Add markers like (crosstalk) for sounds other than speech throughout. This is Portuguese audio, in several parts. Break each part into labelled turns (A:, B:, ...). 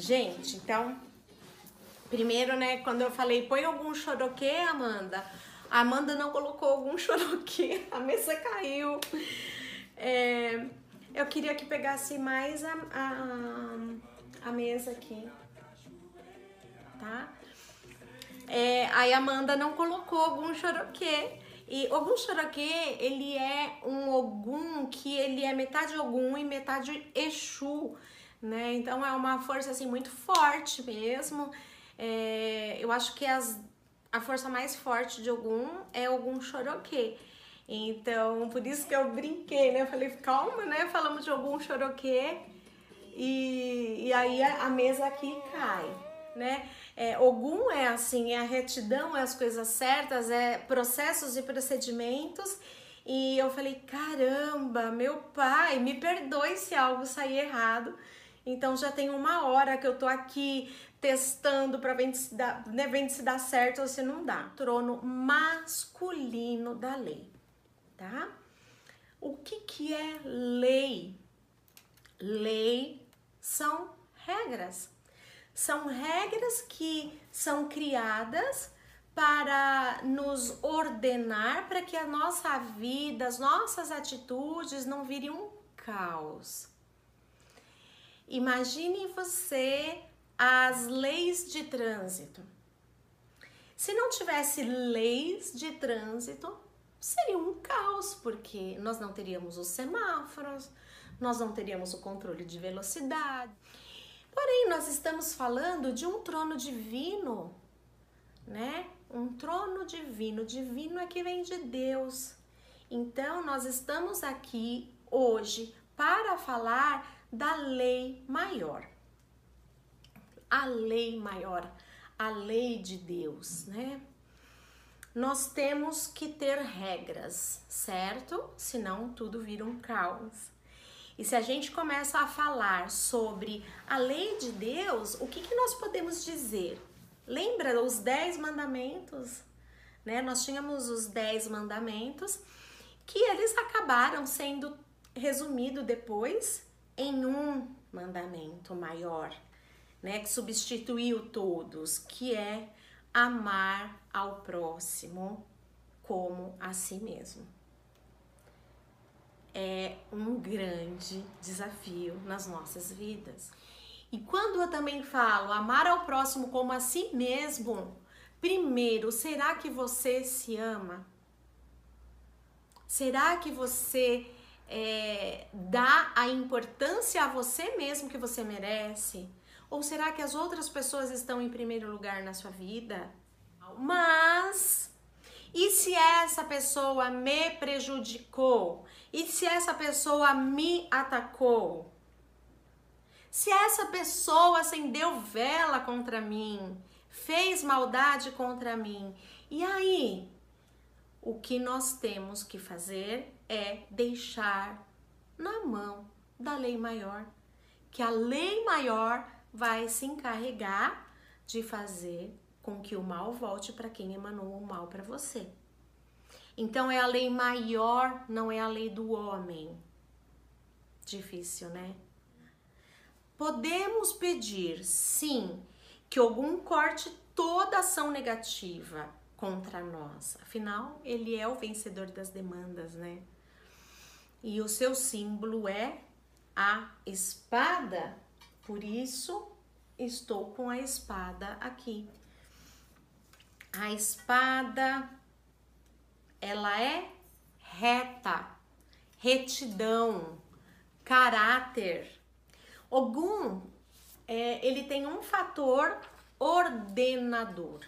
A: Gente, então, primeiro, né, quando eu falei, põe algum choroquê, Amanda, a Amanda não colocou algum (laughs) choroquê, a mesa caiu. É, eu queria que pegasse mais a, a, a mesa aqui, tá? É, aí a Amanda não colocou algum choroquê. E Ogum Choroquê, ele é um Ogum que ele é metade Ogum e metade Exu, né? Então é uma força assim muito forte mesmo. É, eu acho que as, a força mais forte de Ogum é Ogum Choroquê. Então, por isso que eu brinquei, né? Eu falei, calma, né? Falamos de Ogum Choroquê e, e aí a, a mesa aqui cai, né? É, Ogum é assim, é a retidão, é as coisas certas, é processos e procedimentos. E eu falei, caramba, meu pai, me perdoe se algo sair errado. Então já tem uma hora que eu tô aqui testando para ver se dá, né, se dá certo ou se não dá. Trono masculino da lei, tá? O que que é lei? Lei são regras. São regras que são criadas para nos ordenar para que a nossa vida, as nossas atitudes não virem um caos. Imagine você as leis de trânsito. Se não tivesse leis de trânsito, seria um caos, porque nós não teríamos os semáforos, nós não teríamos o controle de velocidade. Porém, nós estamos falando de um trono divino, né? Um trono divino. Divino é que vem de Deus. Então, nós estamos aqui hoje para falar da lei maior. A lei maior, a lei de Deus, né? Nós temos que ter regras, certo? Senão tudo vira um caos. E se a gente começa a falar sobre a lei de Deus, o que, que nós podemos dizer? Lembra os dez mandamentos? Né? Nós tínhamos os dez mandamentos que eles acabaram sendo resumidos depois em um mandamento maior, né? Que substituiu todos, que é amar ao próximo como a si mesmo é um grande desafio nas nossas vidas. E quando eu também falo amar ao próximo como a si mesmo, primeiro, será que você se ama? Será que você é, dá a importância a você mesmo que você merece? Ou será que as outras pessoas estão em primeiro lugar na sua vida? Mas, e se essa pessoa me prejudicou? E se essa pessoa me atacou? Se essa pessoa acendeu vela contra mim, fez maldade contra mim, e aí? O que nós temos que fazer é deixar na mão da lei maior, que a lei maior vai se encarregar de fazer com que o mal volte para quem emanou o mal para você. Então é a lei maior, não é a lei do homem. Difícil, né? Podemos pedir, sim, que algum corte toda ação negativa contra nós. Afinal, ele é o vencedor das demandas, né? E o seu símbolo é a espada. Por isso, estou com a espada aqui. A espada ela é reta, retidão, caráter. Ogum, é, ele tem um fator ordenador,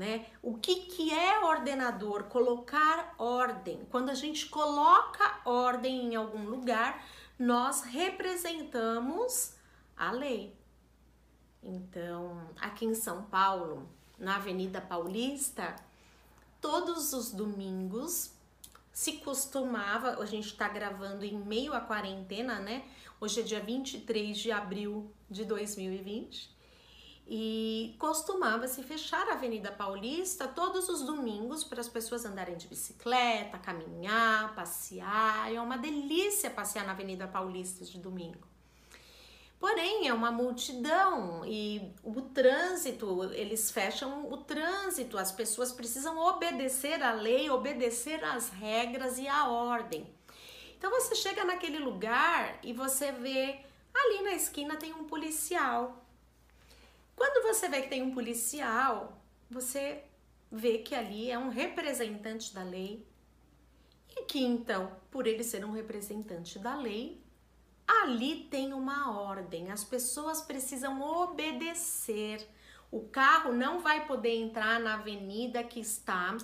A: né? O que, que é ordenador? Colocar ordem. Quando a gente coloca ordem em algum lugar, nós representamos a lei. Então, aqui em São Paulo, na Avenida Paulista, todos os domingos se costumava, a gente está gravando em meio à quarentena, né? Hoje é dia 23 de abril de 2020. E costumava se fechar a Avenida Paulista todos os domingos para as pessoas andarem de bicicleta, caminhar, passear. É uma delícia passear na Avenida Paulista de domingo. Porém, é uma multidão e o trânsito, eles fecham o trânsito, as pessoas precisam obedecer à lei, obedecer às regras e à ordem. Então você chega naquele lugar e você vê ali na esquina tem um policial. Quando você vê que tem um policial, você vê que ali é um representante da lei e que então, por ele ser um representante da lei, ali tem uma ordem. As pessoas precisam obedecer. O carro não vai poder entrar na avenida que está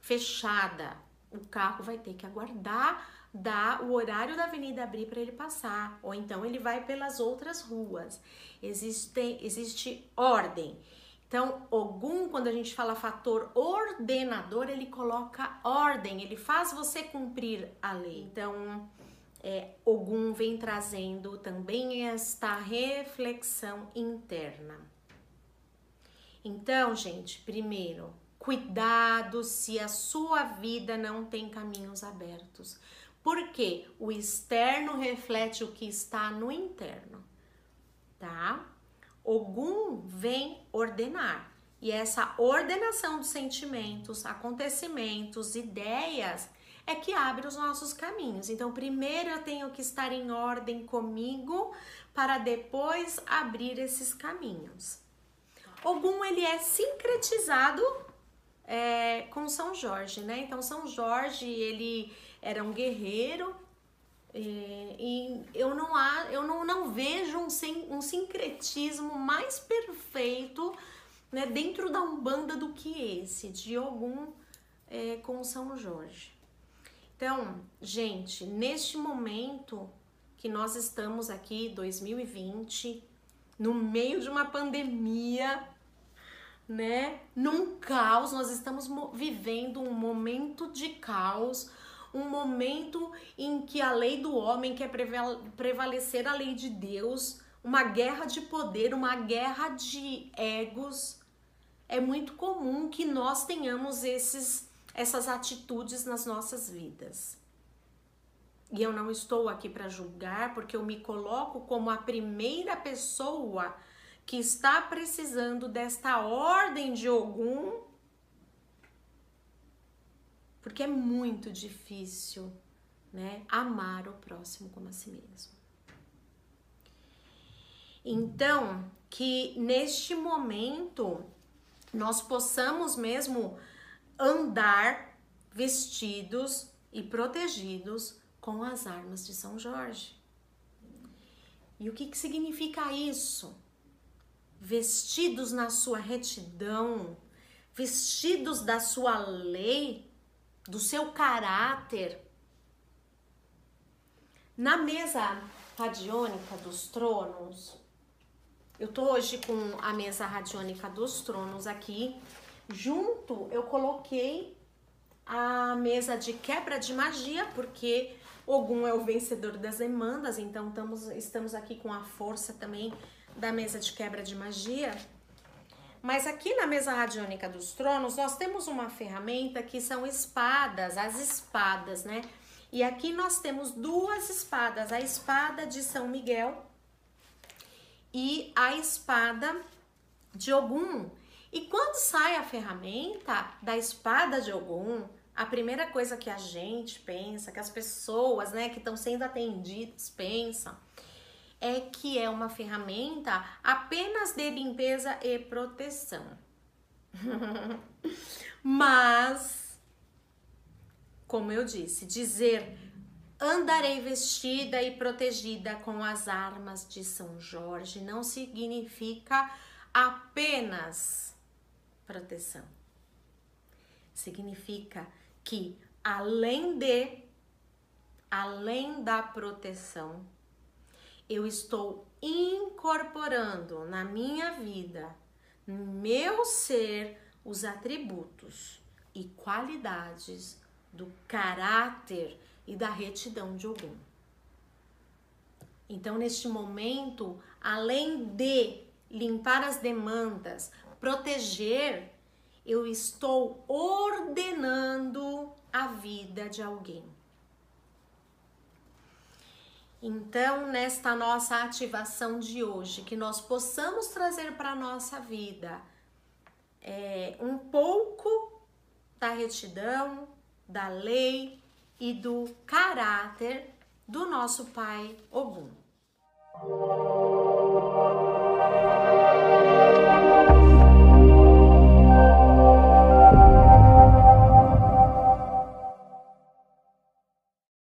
A: fechada. O carro vai ter que aguardar dar o horário da avenida abrir para ele passar, ou então ele vai pelas outras ruas. Existe, existe ordem. Então, Ogum, quando a gente fala fator ordenador, ele coloca ordem, ele faz você cumprir a lei. Então, é, Ogum vem trazendo também esta reflexão interna. Então, gente, primeiro, cuidado se a sua vida não tem caminhos abertos. Porque o externo reflete o que está no interno, tá? Ogum vem ordenar. E essa ordenação dos sentimentos, acontecimentos, ideias é que abre os nossos caminhos. Então, primeiro eu tenho que estar em ordem comigo para depois abrir esses caminhos. Ogum ele é sincretizado é, com São Jorge, né? Então, São Jorge ele era um guerreiro é, e eu não, há, eu não, não vejo um, um sincretismo mais perfeito né, dentro da Umbanda do que esse, de algum é, com São Jorge. Então, gente, neste momento que nós estamos aqui, 2020, no meio de uma pandemia, né? Num caos, nós estamos vivendo um momento de caos, um momento em que a lei do homem quer prevalecer a lei de Deus, uma guerra de poder, uma guerra de egos. É muito comum que nós tenhamos esses, essas atitudes nas nossas vidas. E eu não estou aqui para julgar, porque eu me coloco como a primeira pessoa que está precisando desta ordem de algum porque é muito difícil, né, amar o próximo como a si mesmo. Então, que neste momento nós possamos mesmo andar vestidos e protegidos com as armas de São Jorge. E o que, que significa isso? Vestidos na sua retidão, vestidos da sua lei, do seu caráter. Na mesa radiônica dos tronos, eu tô hoje com a mesa radiônica dos tronos aqui. Junto eu coloquei a mesa de quebra de magia, porque Ogum é o vencedor das demandas, então estamos, estamos aqui com a força também da mesa de quebra de magia. Mas aqui na mesa radiônica dos tronos, nós temos uma ferramenta que são espadas, as espadas, né? E aqui nós temos duas espadas, a espada de São Miguel e a espada de Ogum. E quando sai a ferramenta da espada de Ogum, a primeira coisa que a gente pensa, que as pessoas, né, que estão sendo atendidas pensam, é que é uma ferramenta apenas de limpeza e proteção. (laughs) Mas, como eu disse, dizer andarei vestida e protegida com as armas de São Jorge não significa apenas proteção. Significa que além de além da proteção, eu estou incorporando na minha vida, no meu ser, os atributos e qualidades do caráter e da retidão de algum. Então, neste momento, além de limpar as demandas, proteger, eu estou ordenando a vida de alguém. Então, nesta nossa ativação de hoje, que nós possamos trazer para a nossa vida é, um pouco da retidão, da lei e do caráter do nosso Pai Ogum.